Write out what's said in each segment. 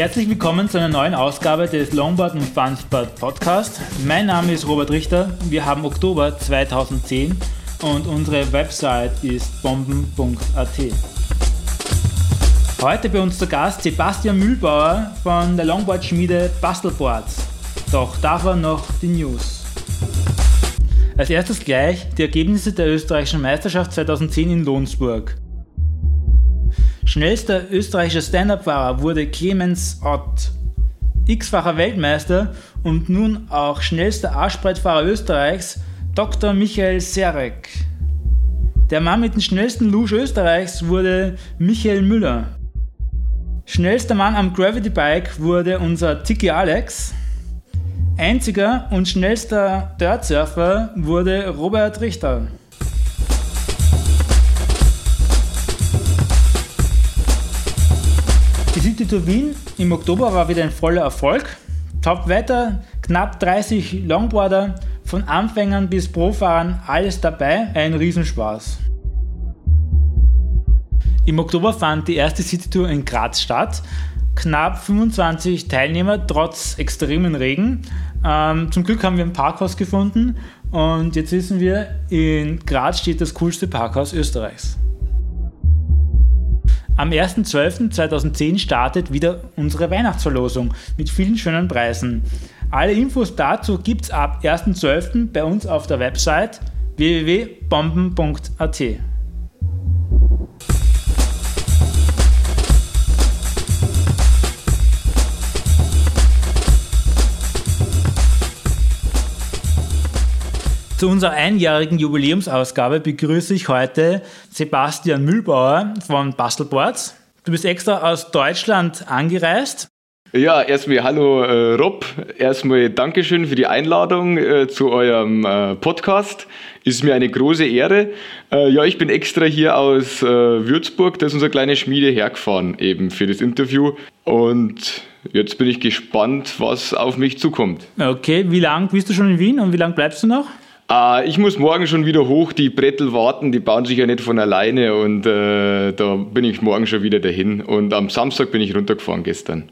Herzlich willkommen zu einer neuen Ausgabe des Longboard und Funsport Podcast. Mein Name ist Robert Richter. Wir haben Oktober 2010 und unsere Website ist bomben.at. Heute bei uns zu Gast Sebastian Mühlbauer von der Longboard-Schmiede Bastelboards. Doch davor noch die News. Als erstes gleich die Ergebnisse der österreichischen Meisterschaft 2010 in Lohnsburg. Schnellster österreichischer Stand-Up-Fahrer wurde Clemens Ott. X-facher Weltmeister und nun auch schnellster Arschbrettfahrer Österreichs, Dr. Michael Serek. Der Mann mit dem schnellsten Lusch Österreichs wurde Michael Müller. Schnellster Mann am Gravity Bike wurde unser Tiki Alex. Einziger und schnellster Dirtsurfer wurde Robert Richter. Tour Wien im Oktober war wieder ein voller Erfolg. Top-Wetter, knapp 30 Longboarder, von Anfängern bis Profahrern, alles dabei, ein Riesenspaß. Im Oktober fand die erste City Tour in Graz statt. Knapp 25 Teilnehmer trotz extremen Regen. Ähm, zum Glück haben wir ein Parkhaus gefunden und jetzt wissen wir, in Graz steht das coolste Parkhaus Österreichs. Am 1.12.2010 startet wieder unsere Weihnachtsverlosung mit vielen schönen Preisen. Alle Infos dazu gibt es ab 1.12. bei uns auf der Website www.bomben.at. Zu unserer einjährigen Jubiläumsausgabe begrüße ich heute Sebastian Mühlbauer von Bastelboards. Du bist extra aus Deutschland angereist. Ja, erstmal hallo äh, Rob. Erstmal Dankeschön für die Einladung äh, zu eurem äh, Podcast. Ist mir eine große Ehre. Äh, ja, ich bin extra hier aus äh, Würzburg, da ist unsere kleine Schmiede hergefahren, eben für das Interview. Und jetzt bin ich gespannt, was auf mich zukommt. Okay, wie lange bist du schon in Wien und wie lange bleibst du noch? Äh, ich muss morgen schon wieder hoch, die Brettel warten, die bauen sich ja nicht von alleine und äh, da bin ich morgen schon wieder dahin. Und am Samstag bin ich runtergefahren gestern.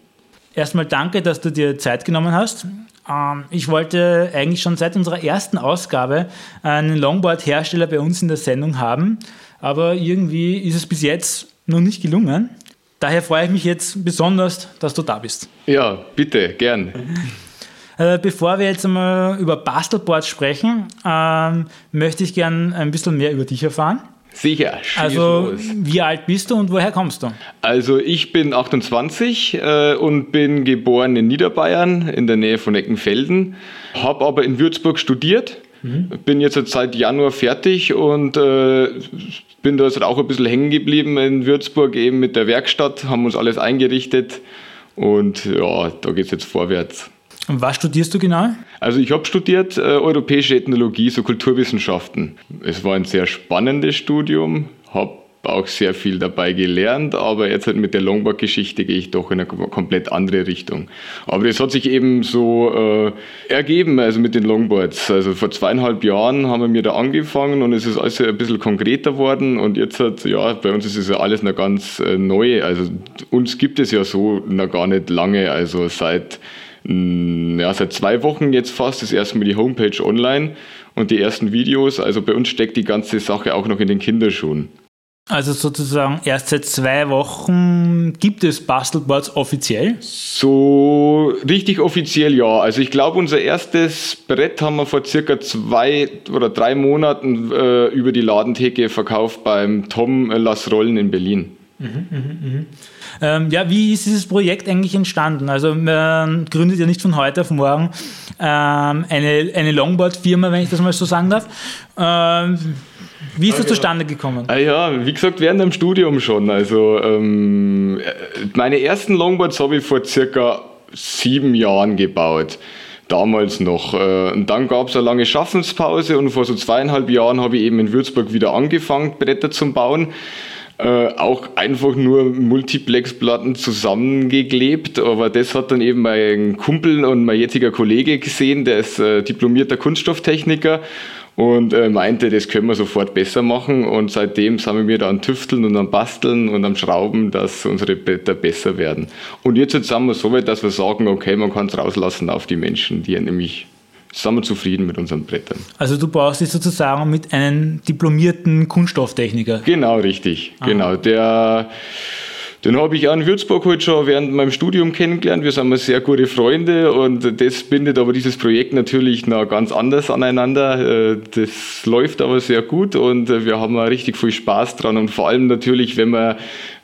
Erstmal danke, dass du dir Zeit genommen hast. Ähm, ich wollte eigentlich schon seit unserer ersten Ausgabe einen Longboard-Hersteller bei uns in der Sendung haben, aber irgendwie ist es bis jetzt noch nicht gelungen. Daher freue ich mich jetzt besonders, dass du da bist. Ja, bitte, gern. Äh, bevor wir jetzt einmal über Bastelboards sprechen, ähm, möchte ich gern ein bisschen mehr über dich erfahren. Sicher. Also, los. wie alt bist du und woher kommst du? Also, ich bin 28 äh, und bin geboren in Niederbayern in der Nähe von Eckenfelden, habe aber in Würzburg studiert. Mhm. Bin jetzt seit Januar fertig und äh, bin da jetzt auch ein bisschen hängen geblieben in Würzburg, eben mit der Werkstatt, haben uns alles eingerichtet und ja, da geht es jetzt vorwärts. Und was studierst du genau? Also ich habe studiert äh, Europäische Ethnologie, so Kulturwissenschaften. Es war ein sehr spannendes Studium, habe auch sehr viel dabei gelernt, aber jetzt halt mit der Longboard-Geschichte gehe ich doch in eine komplett andere Richtung. Aber das hat sich eben so äh, ergeben, also mit den Longboards. Also vor zweieinhalb Jahren haben wir da angefangen und es ist alles ein bisschen konkreter worden und jetzt hat, ja, bei uns ist es ja alles noch ganz äh, neu. Also uns gibt es ja so noch gar nicht lange, also seit ja, seit zwei Wochen jetzt fast ist erstmal die Homepage online und die ersten Videos. Also bei uns steckt die ganze Sache auch noch in den Kinderschuhen. Also sozusagen erst seit zwei Wochen gibt es Bastelboards offiziell? So richtig offiziell ja. Also ich glaube, unser erstes Brett haben wir vor circa zwei oder drei Monaten äh, über die Ladentheke verkauft beim Tom Lass Rollen in Berlin. Mhm, mh, mh. Ähm, ja, wie ist dieses Projekt eigentlich entstanden? Also man gründet ja nicht von heute auf morgen ähm, eine, eine Longboard-Firma, wenn ich das mal so sagen darf. Ähm, wie ist das zustande gekommen? Ah ja, wie gesagt, während dem Studium schon. Also ähm, meine ersten Longboards habe ich vor circa sieben Jahren gebaut damals noch. Äh, und dann gab es eine lange Schaffenspause und vor so zweieinhalb Jahren habe ich eben in Würzburg wieder angefangen, Bretter zu bauen äh, auch einfach nur Multiplex-Platten zusammengeklebt. Aber das hat dann eben mein Kumpel und mein jetziger Kollege gesehen, der ist äh, diplomierter Kunststofftechniker. und äh, meinte, das können wir sofort besser machen. Und seitdem sind wir da an Tüfteln und am Basteln und am Schrauben, dass unsere Bretter besser werden. Und jetzt, sind wir so weit, dass wir sagen, okay, man kann es rauslassen auf die Menschen, die nämlich sind wir zufrieden mit unseren Brettern. Also du brauchst dich sozusagen mit einem diplomierten Kunststofftechniker. Genau, richtig. Aha. Genau. Der den habe ich auch in Würzburg heute schon während meinem Studium kennengelernt. Wir sind sehr gute Freunde und das bindet aber dieses Projekt natürlich noch ganz anders aneinander. Äh, das läuft aber sehr gut und äh, wir haben richtig viel Spaß dran und vor allem natürlich, wenn man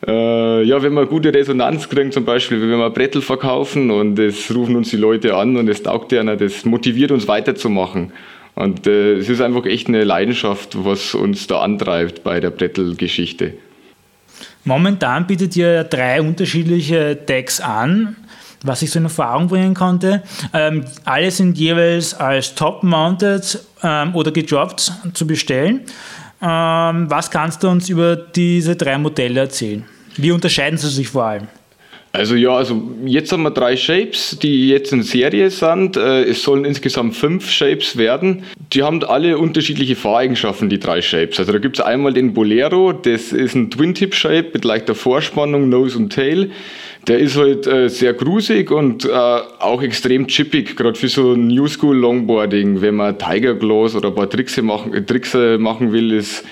äh, ja, wenn wir gute Resonanz kriegen, zum Beispiel, wenn wir Brettel verkaufen und es rufen uns die Leute an und es taugt einer, das motiviert uns weiterzumachen. Und äh, es ist einfach echt eine Leidenschaft, was uns da antreibt bei der Brettel-Geschichte. Momentan bietet ihr drei unterschiedliche Decks an, was ich so in Erfahrung bringen konnte. Ähm, alle sind jeweils als Top-Mounted ähm, oder gedroppt zu bestellen. Ähm, was kannst du uns über diese drei Modelle erzählen? Wie unterscheiden sie sich vor allem? Also ja, also jetzt haben wir drei Shapes, die jetzt in Serie sind. Äh, es sollen insgesamt fünf Shapes werden. Die haben alle unterschiedliche Fahreigenschaften, die drei Shapes. Also da gibt es einmal den Bolero, das ist ein Twin-Tip-Shape mit leichter Vorspannung, Nose und Tail. Der ist halt äh, sehr grusig und äh, auch extrem chippig, gerade für so New School Longboarding. Wenn man Tiger Gloss oder ein paar Tricks machen, Tricks machen will, ist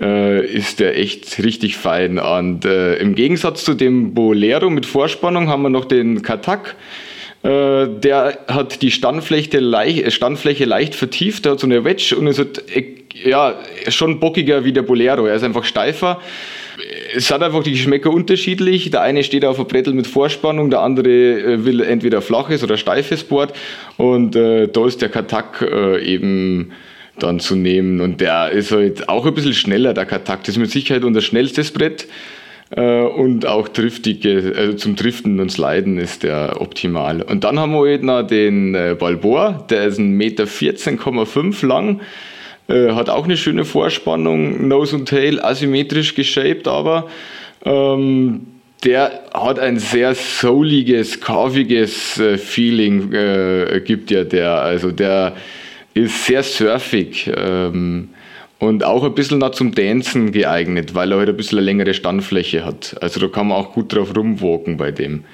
äh, ist der echt richtig fein. Und äh, im Gegensatz zu dem Bolero mit Vorspannung haben wir noch den Katak. Äh, der hat die Standfläche leicht, Standfläche leicht vertieft, der hat so eine Wedge und ist halt, ja, schon bockiger wie der Bolero. Er ist einfach steifer. Es sind einfach die Geschmäcker unterschiedlich. Der eine steht auf einem Brettel mit Vorspannung, der andere äh, will entweder flaches oder steifes Board. Und äh, da ist der Katak äh, eben dann zu nehmen. Und der ist halt auch ein bisschen schneller, der Katak. Das ist mit Sicherheit unser schnellstes Brett. Äh, und auch driftige, also zum Driften und Sliden ist der optimal. Und dann haben wir halt noch den äh, Balboa, der ist 1,14,5 Meter lang, äh, hat auch eine schöne Vorspannung, Nose und Tail, asymmetrisch geshaped, aber ähm, der hat ein sehr souliges, carviges Feeling, äh, gibt ja der. Also der ist sehr surfig ähm, und auch ein bisschen noch zum Dancen geeignet, weil er halt ein bisschen eine längere Standfläche hat. Also da kann man auch gut drauf rumwalken bei dem.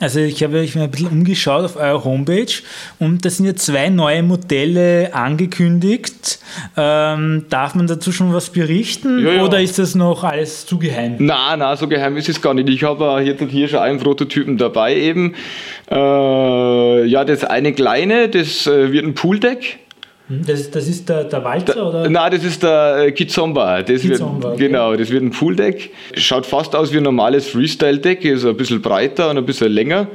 Also ich habe mich ein bisschen umgeschaut auf eurer Homepage und da sind ja zwei neue Modelle angekündigt. Ähm, darf man dazu schon was berichten ja, ja. oder ist das noch alles zu geheim? Nein, nein, so geheim ist es gar nicht. Ich habe hier, hier schon einen Prototypen dabei eben. Äh, ja, das eine kleine, das äh, wird ein Pooldeck. Hm, das, das ist der, der Walzer, da, oder? Nein, das ist der äh, Kizomba. Das Kizomba wird, okay. Genau, das wird ein Pooldeck. Schaut fast aus wie ein normales Freestyle-Deck, ist ein bisschen breiter und ein bisschen länger.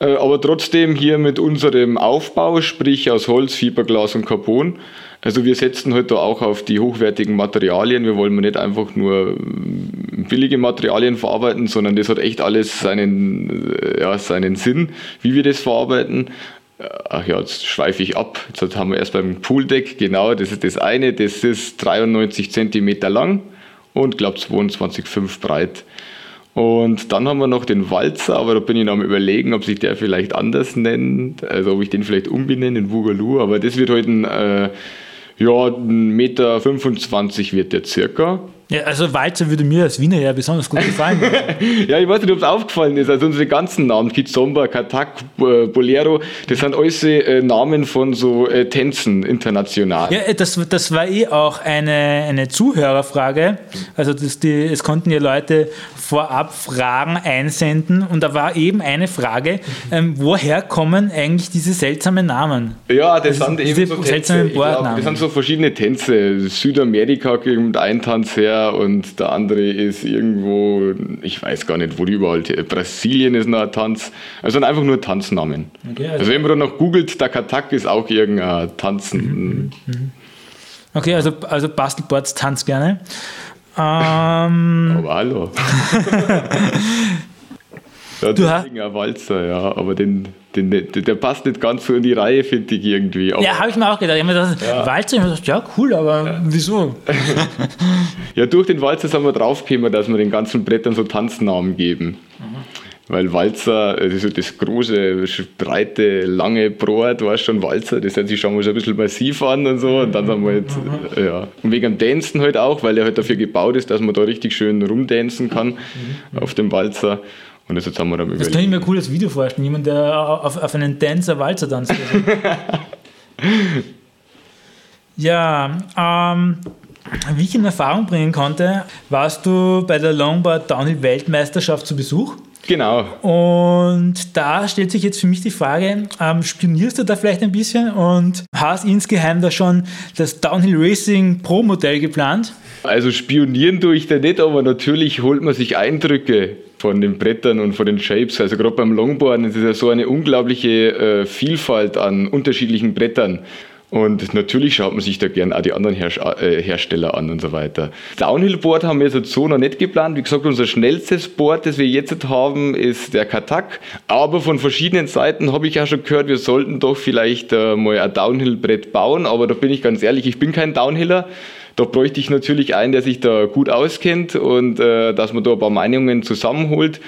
Äh, aber trotzdem hier mit unserem Aufbau, sprich aus Holz, Fiberglas und Carbon. Also wir setzen heute halt auch auf die hochwertigen Materialien. Wir wollen nicht einfach nur mm, billige Materialien verarbeiten, sondern das hat echt alles seinen, äh, ja, seinen Sinn, wie wir das verarbeiten. Ach ja, jetzt schweife ich ab. Jetzt haben wir erst beim Pooldeck, genau, das ist das eine, das ist 93 cm lang und glaube 22,5 breit. Und dann haben wir noch den Walzer, aber da bin ich noch am überlegen, ob sich der vielleicht anders nennt, also ob ich den vielleicht umbenenne in Wugalu, aber das wird heute ein, äh, ja, 1,25 Meter wird der circa. Ja, also Walzer würde mir als Wiener ja besonders gut gefallen. ja, ich weiß nicht, ob es aufgefallen ist. Also unsere ganzen Namen, Kizomba, Katak, Bolero, das sind alles äh, Namen von so äh, Tänzen international. Ja, das, das war eh auch eine, eine Zuhörerfrage. Also das, die, es konnten ja Leute vorab Fragen einsenden und da war eben eine Frage, ähm, woher kommen eigentlich diese seltsamen Namen? Ja, das also, sind eben so Tänze. Glaub, das sind so verschiedene Tänze. Südamerika kommt ein Tanz her, und der andere ist irgendwo, ich weiß gar nicht, wo die überall, Brasilien ist noch ein Tanz. Also einfach nur Tanznamen. Okay, also, also, wenn man dann noch googelt, Takatak ist auch irgendein Tanzen. Mhm, mhm, mhm. Okay, also, also Bastelboards tanzt gerne. Ähm, aber hallo. ja, du hast ein Walzer, ja, aber den, den, der passt nicht ganz so in die Reihe, finde ich irgendwie. Aber ja, habe ich mir auch gedacht. Ich habe mir gedacht, ja. Walzer, ich habe gedacht, ja, cool, aber ja. wieso? ja, durch den Walzer sind wir draufgekommen, dass wir den ganzen Brettern so Tanznamen geben. Mhm. Weil Walzer, also das große, breite, lange Brot, war schon Walzer, das hört sich schon mal so ein bisschen massiv an und so. Und dann haben wir jetzt, mhm. ja. Und wegen dem Dancen halt auch, weil er halt dafür gebaut ist, dass man da richtig schön rumdancen kann mhm. auf dem Walzer. Und das jetzt haben wir dann Das kann ich mir ein cooles Video vorstellen, jemand, der auf, auf einen Dancer Walzer tanzt. ja, ähm, wie ich in Erfahrung bringen konnte, warst du bei der Longboard Downhill Weltmeisterschaft zu Besuch. Genau. Und da stellt sich jetzt für mich die Frage, ähm, spionierst du da vielleicht ein bisschen und hast insgeheim da schon das Downhill Racing Pro Modell geplant? Also spionieren tue ich da nicht, aber natürlich holt man sich Eindrücke von den Brettern und von den Shapes. Also gerade beim Longboarden ist es ja so eine unglaubliche äh, Vielfalt an unterschiedlichen Brettern. Und natürlich schaut man sich da gern auch die anderen äh, Hersteller an und so weiter. Downhill-Board haben wir jetzt so noch nicht geplant. Wie gesagt, unser schnellstes Board, das wir jetzt haben, ist der Katak. Aber von verschiedenen Seiten habe ich auch schon gehört, wir sollten doch vielleicht äh, mal ein Downhill-Brett bauen. Aber da bin ich ganz ehrlich, ich bin kein Downhiller. Da bräuchte ich natürlich einen, der sich da gut auskennt und äh, dass man da ein paar Meinungen zusammenholt.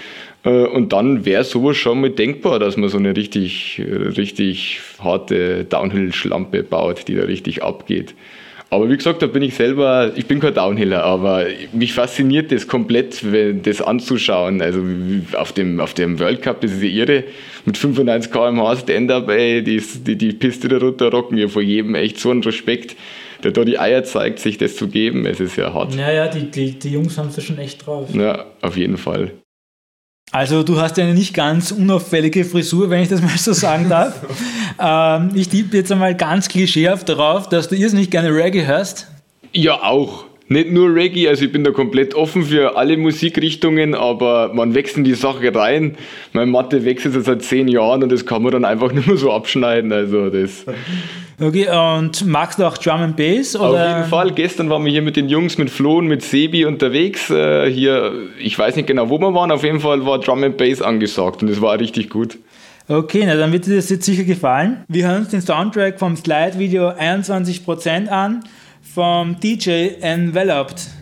Äh, und dann wäre sowas schon mal denkbar, dass man so eine richtig, richtig harte Downhill-Schlampe baut, die da richtig abgeht. Aber wie gesagt, da bin ich selber, ich bin kein Downhiller, aber mich fasziniert das komplett, das anzuschauen. Also auf dem, auf dem World Cup, das ist ja irre, mit 95 km/h Stand-Up, ey, die, die, die Piste da runter rocken, ja vor jedem echt so einen Respekt, der da die Eier zeigt, sich das zu geben. Es ist ja hart. Ja, ja, die, die, die Jungs haben es schon echt drauf. Ja, auf jeden Fall. Also du hast ja eine nicht ganz unauffällige Frisur, wenn ich das mal so sagen darf. ähm, ich tippe jetzt einmal ganz klischeehaft darauf, dass du irrsinnig gerne Reggae hörst. Ja, auch. Nicht nur Reggae, also ich bin da komplett offen für alle Musikrichtungen, aber man wächst in die Sache rein. Meine Mathe wechselt seit zehn Jahren und das kann man dann einfach nicht mehr so abschneiden. Also das Okay, und magst du auch Drum and Bass? Oder? Auf jeden Fall. Gestern waren wir hier mit den Jungs, mit Flo und mit Sebi unterwegs. Äh, hier, ich weiß nicht genau, wo wir waren. Auf jeden Fall war Drum and Bass angesagt und das war richtig gut. Okay, na, dann wird dir das jetzt sicher gefallen. Wir hören uns den Soundtrack vom Slide-Video 21% an, vom DJ Enveloped.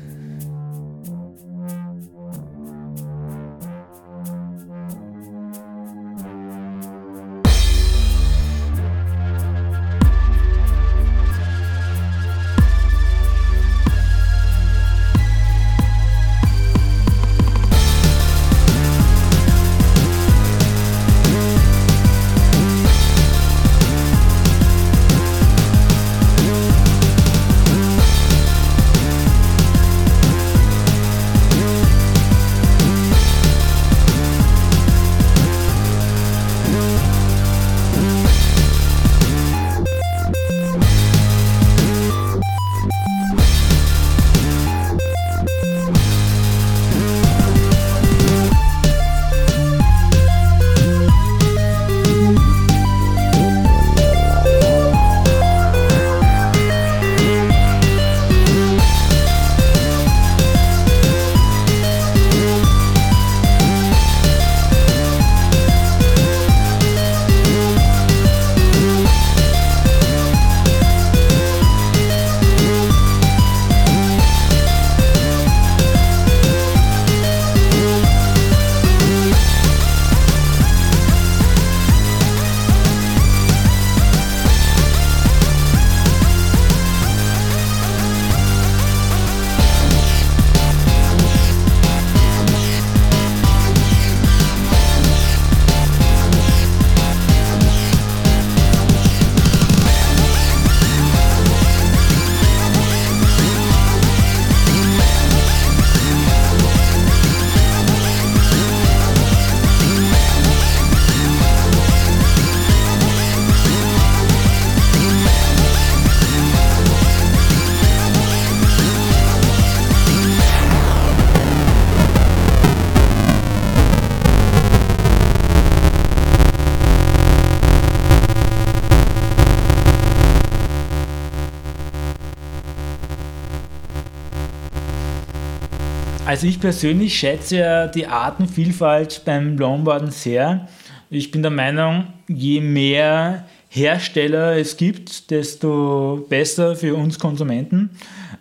Also ich persönlich schätze ja die Artenvielfalt beim Longboarden sehr. Ich bin der Meinung, je mehr Hersteller es gibt, desto besser für uns Konsumenten.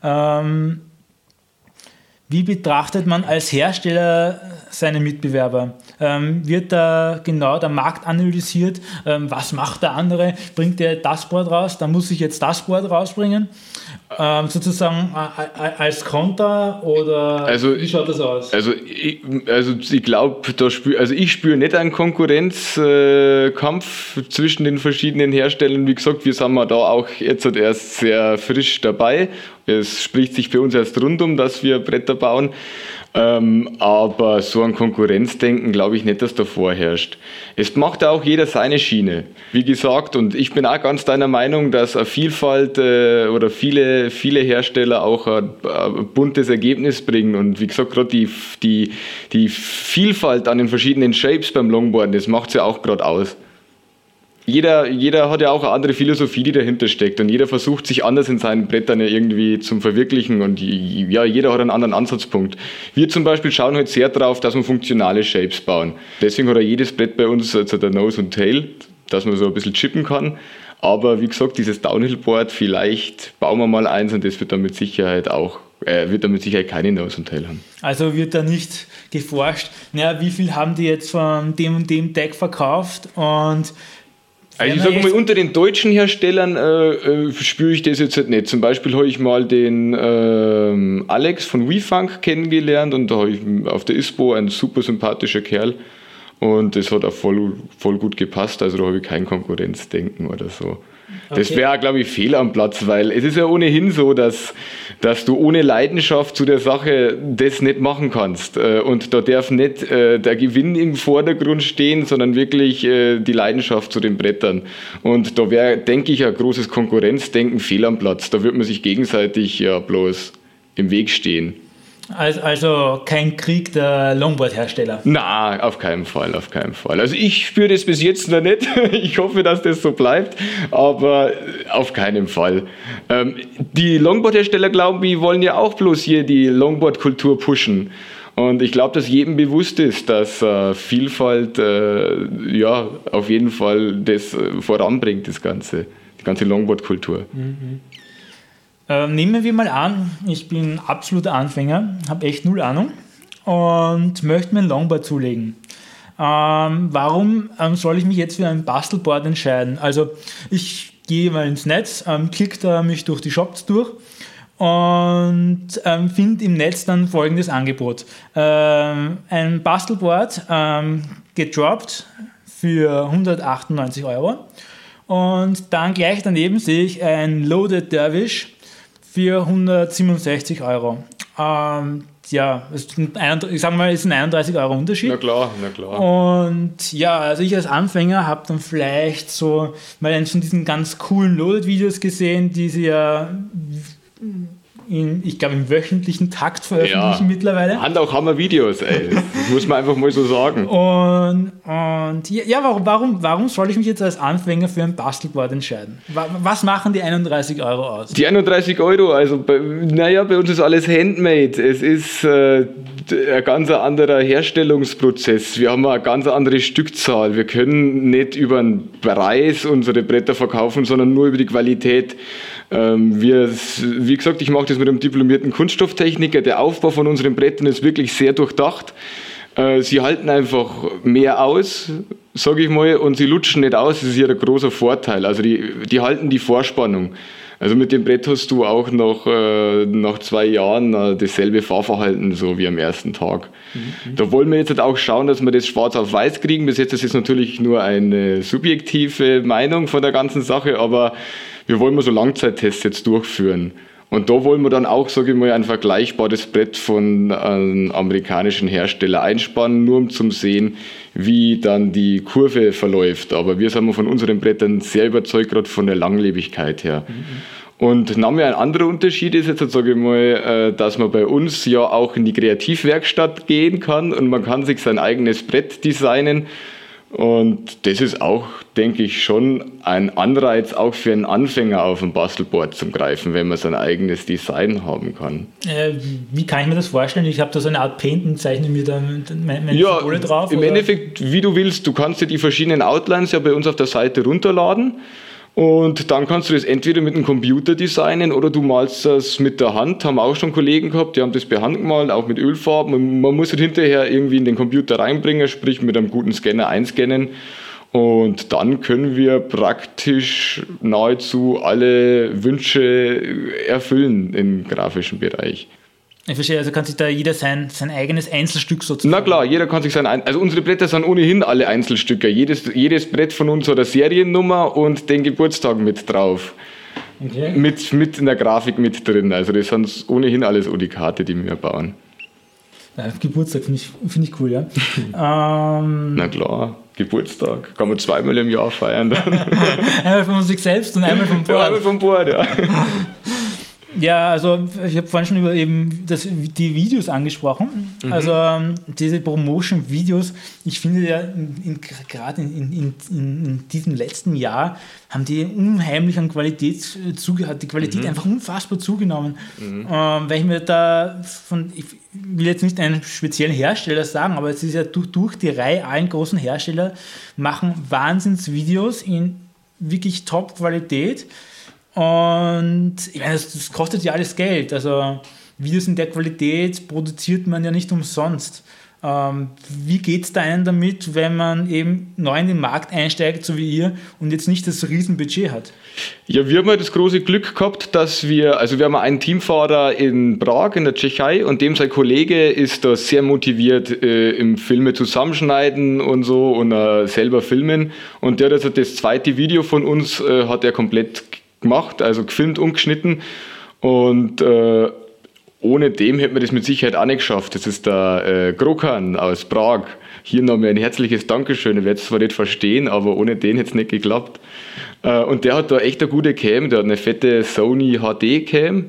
Ähm, Wie betrachtet man als Hersteller seine Mitbewerber? Ähm, wird da genau der Markt analysiert? Ähm, was macht der andere? Bringt der das Board raus? Dann muss ich jetzt das Board rausbringen. Ähm, sozusagen als Konter oder also, wie schaut das aus? Also ich, also ich glaube, also ich spüre nicht einen Konkurrenzkampf äh, zwischen den verschiedenen Herstellern. Wie gesagt, wir sind da auch jetzt erst sehr frisch dabei. Es spricht sich für uns erst rund um, dass wir Bretter bauen. Ähm, aber so ein Konkurrenzdenken glaube ich nicht, dass da vorherrscht. Es macht auch jeder seine Schiene. Wie gesagt, und ich bin auch ganz deiner Meinung, dass eine Vielfalt äh, oder viele, viele Hersteller auch ein, ein, buntes Ergebnis bringen. Und wie gesagt, gerade die, die, die Vielfalt an den verschiedenen Shapes beim Longboarden, das macht es ja auch gerade aus jeder, jeder hat ja auch eine andere Philosophie, die dahinter steckt und jeder versucht sich anders in seinen Brettern irgendwie zum Verwirklichen und ja, jeder hat einen anderen Ansatzpunkt. Wir zum Beispiel schauen halt sehr darauf, dass wir funktionale Shapes bauen. Deswegen hat ja jedes Brett bei uns also der Nose und Tail, dass man so ein bisschen chippen kann. Aber wie gesagt, dieses Downhill-Board, vielleicht bauen wir mal eins und das wird dann mit Sicherheit auch äh, wird damit Sicherheit keine Nose und Tail haben. Also wird da nicht geforscht, naja, wie viel haben die jetzt von dem und dem Deck verkauft und also ich sage mal, unter den deutschen Herstellern äh, äh, spüre ich das jetzt halt nicht. Zum Beispiel habe ich mal den äh, Alex von WeFunk kennengelernt und da habe ich auf der ISPO ein super sympathischer Kerl. Und das hat auch voll, voll gut gepasst, also da habe ich kein Konkurrenzdenken oder so. Okay. Das wäre, glaube ich, Fehl am Platz, weil es ist ja ohnehin so, dass, dass du ohne Leidenschaft zu der Sache das nicht machen kannst. Äh, und da darf nicht äh, der Gewinn im Vordergrund stehen, sondern wirklich äh, die Leidenschaft zu den Brettern. Und da wäre, denke ich, ein großes Konkurrenzdenken fehl am Platz. Da würde man sich gegenseitig ja bloß im Weg stehen. Also, kein Krieg der Longboard-Hersteller? Na, auf keinen Fall, auf keinen Fall. Also ich spüre das bis jetzt noch nicht. Ich hoffe, dass das so bleibt, aber auf keinen Fall. Ähm, die Longboard-Hersteller, glauben ich, wollen ja auch bloß hier die Longboard-Kultur pushen. Und ich glaube, dass jedem bewusst ist, dass äh, Vielfalt äh, ja auf jeden Fall das äh, voranbringt, das Ganze, die ganze Longboard-Kultur. Mhm. Ähm, nehmen wir mal an, ich bin absoluter Anfänger, habe echt null Ahnung und möchte mir ein Longboard zulegen. Ähm, warum ähm, soll ich mich jetzt für ein Bastelboard entscheiden? Also ich gehe mal ins Netz, ähm, klicke da mich durch die Shops durch und ähm, finde im Netz dann folgendes Angebot. Ähm, ein Bastelboard ähm, gedroppt für 198 Euro und dann gleich daneben sehe ich ein Loaded Dervish für 167 Euro. Ähm, ja, ich sage mal, es ist ein 31 Euro Unterschied. Na klar, na klar. Und ja, also ich als Anfänger habe dann vielleicht so mal von diesen ganz coolen Loaded-Videos gesehen, die sie ja in, ich glaube, im wöchentlichen Takt veröffentlichen ja. mittlerweile. Haben auch Hammer-Videos, ey. Das muss man einfach mal so sagen. Und, und ja, warum, warum, warum soll ich mich jetzt als Anfänger für ein Bastelboard entscheiden? Was machen die 31 Euro aus? Die 31 Euro, also, bei, naja, bei uns ist alles Handmade. Es ist äh, ein ganz anderer Herstellungsprozess. Wir haben eine ganz andere Stückzahl. Wir können nicht über den Preis unsere Bretter verkaufen, sondern nur über die Qualität. Ähm, wir, wie gesagt, ich mache das mit einem diplomierten Kunststofftechniker. Der Aufbau von unseren Brettern ist wirklich sehr durchdacht. Äh, sie halten einfach mehr aus, sage ich mal, und sie lutschen nicht aus. Das ist hier ein großer Vorteil. Also die, die halten die Vorspannung. Also mit dem Brett hast du auch noch äh, nach zwei Jahren äh, dasselbe Fahrverhalten so wie am ersten Tag. Mhm. Da wollen wir jetzt halt auch schauen, dass wir das schwarz auf weiß kriegen. Bis jetzt ist es natürlich nur eine subjektive Meinung von der ganzen Sache, aber wir wollen mal so Langzeittests jetzt durchführen. Und da wollen wir dann auch, sage ich mal, ein vergleichbares Brett von einem amerikanischen Hersteller einspannen, nur um zu sehen, wie dann die Kurve verläuft. Aber wir sind von unseren Brettern sehr überzeugt, gerade von der Langlebigkeit her. Mhm. Und noch ein anderer Unterschied ist jetzt, sage ich mal, äh, dass man bei uns ja auch in die Kreativwerkstatt gehen kann und man kann sich sein eigenes Brett designen und das ist auch, denke ich, schon ein Anreiz auch für einen Anfänger auf dem Bastelboard zum Greifen, wenn man sein eigenes Design haben kann. Äh, wie kann ich mir das vorstellen? Ich habe da so eine Art Paint und zeichne mir da meine ja, Symbole drauf. Im oder? Endeffekt, wie du willst, du kannst dir die verschiedenen Outlines ja bei uns auf der Seite runterladen Und dann kannst du das entweder mit einem Computer designen oder du malst das mit der Hand. Haben auch schon Kollegen gehabt, die haben das per Hand gemalt, auch mit Ölfarben. Man muss es hinterher irgendwie in den Computer reinbringen, sprich mit einem guten Scanner einscannen. Und dann können wir praktisch nahezu alle Wünsche erfüllen im grafischen Bereich. Ich verstehe, also kann sich da jeder sein, sein eigenes Einzelstück sozusagen. Na klar, jeder kann sich sein. Also unsere Blätter sind ohnehin alle Einzelstücke. Jedes, jedes Brett von uns hat eine Seriennummer und den Geburtstag mit drauf. Okay. Mit, mit in der Grafik mit drin. Also das sind ohnehin alles Unikate, die wir bauen. Ja, Geburtstag finde ich, find ich cool, ja. ähm, Na klar. Geburtstag. Kann man zweimal im Jahr feiern. einmal von sich selbst und einmal vom Board. Ja, einmal vom Board, ja. Ja, also ich habe vorhin schon über eben das, die Videos angesprochen. Mhm. Also ähm, diese Promotion-Videos, ich finde ja gerade in, in, in, diesem letzten Jahr haben die unheimlich an Qualität zugehört, die Qualität mhm. einfach unfassbar zugenommen. Mhm. Ähm, weil ich mir da von, ich will jetzt nicht einen speziellen Hersteller sagen, aber es ist ja durch, durch die Reihe allen großen Hersteller machen Wahnsinnsvideos in wirklich Top-Qualität und ich meine, das, das kostet ja alles Geld. Also Videos in der Qualität produziert man ja nicht umsonst. Ähm, wie geht es da einem damit, wenn man eben neu in den Markt einsteigt, so wie ihr, und jetzt nicht das Riesenbudget hat? Ja, wir haben ja das große Glück gehabt, dass wir, also wir haben einen Teamfahrer in Prag in der Tschechei und dem sein Kollege ist da sehr motiviert äh, im Filme zusammenschneiden und so und äh, selber filmen. Und der hat also das zweite Video von uns äh, hat er komplett gemacht, also gefilmt und geschnitten. Und äh, ohne dem hätten wir das mit Sicherheit auch nicht geschafft. Das ist der äh, Krokan aus Prag. Hier nochmal ein herzliches Dankeschön. Ich werde es zwar nicht verstehen, aber ohne den hätte es nicht geklappt. Äh, und der hat da echt eine gute Cam. Der hat eine fette Sony HD Cam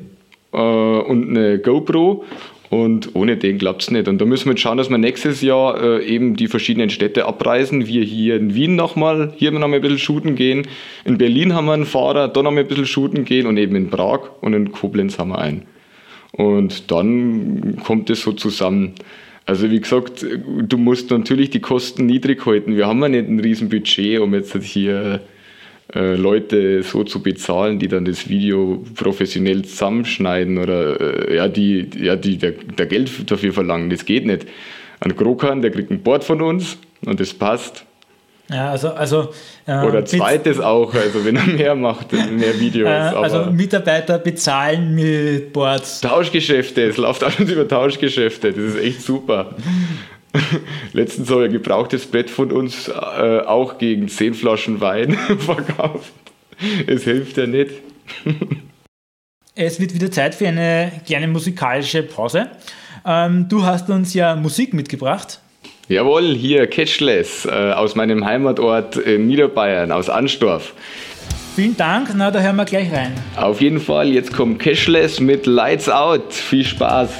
äh, und eine GoPro. Und ohne den klappt es nicht. Und da müssen wir jetzt schauen, dass wir nächstes Jahr äh, eben die verschiedenen Städte abreisen. Wir hier in Wien nochmal, hier noch mal ein bisschen shooten gehen. In Berlin haben wir einen Fahrer, da noch mal ein bisschen shooten gehen. Und eben in Prag und in Koblenz haben wir einen. Und dann kommt es so zusammen. Also wie gesagt, du musst natürlich die Kosten niedrig halten. Wir haben ja nicht ein riesen Budget, um jetzt hier äh, Leute so zu bezahlen, die dann das Video professionell zusammenschneiden oder äh, ja, die, ja, die der, der Geld dafür verlangen. Das geht nicht. Ein Krokan, der kriegt ein Board von uns und das passt. Ja, also, also äh, oder zweites auch, also wenn er mehr macht, mehr Videos. Äh, also Mitarbeiter bezahlen mit Boards. Tauschgeschäfte, es läuft alles über Tauschgeschäfte, das ist echt super. Letztens habe ich ein gebrauchtes Brett von uns äh, auch gegen 10 Flaschen Wein verkauft. Es hilft ja nicht. es wird wieder Zeit für eine kleine musikalische Pause. Ähm, du hast uns ja Musik mitgebracht. Jawohl, hier Cashless äh, aus meinem Heimatort in Niederbayern, aus Anstorf. Vielen Dank, na da hören wir gleich rein. Auf jeden Fall, jetzt kommt Cashless mit Lights Out. Viel Spaß.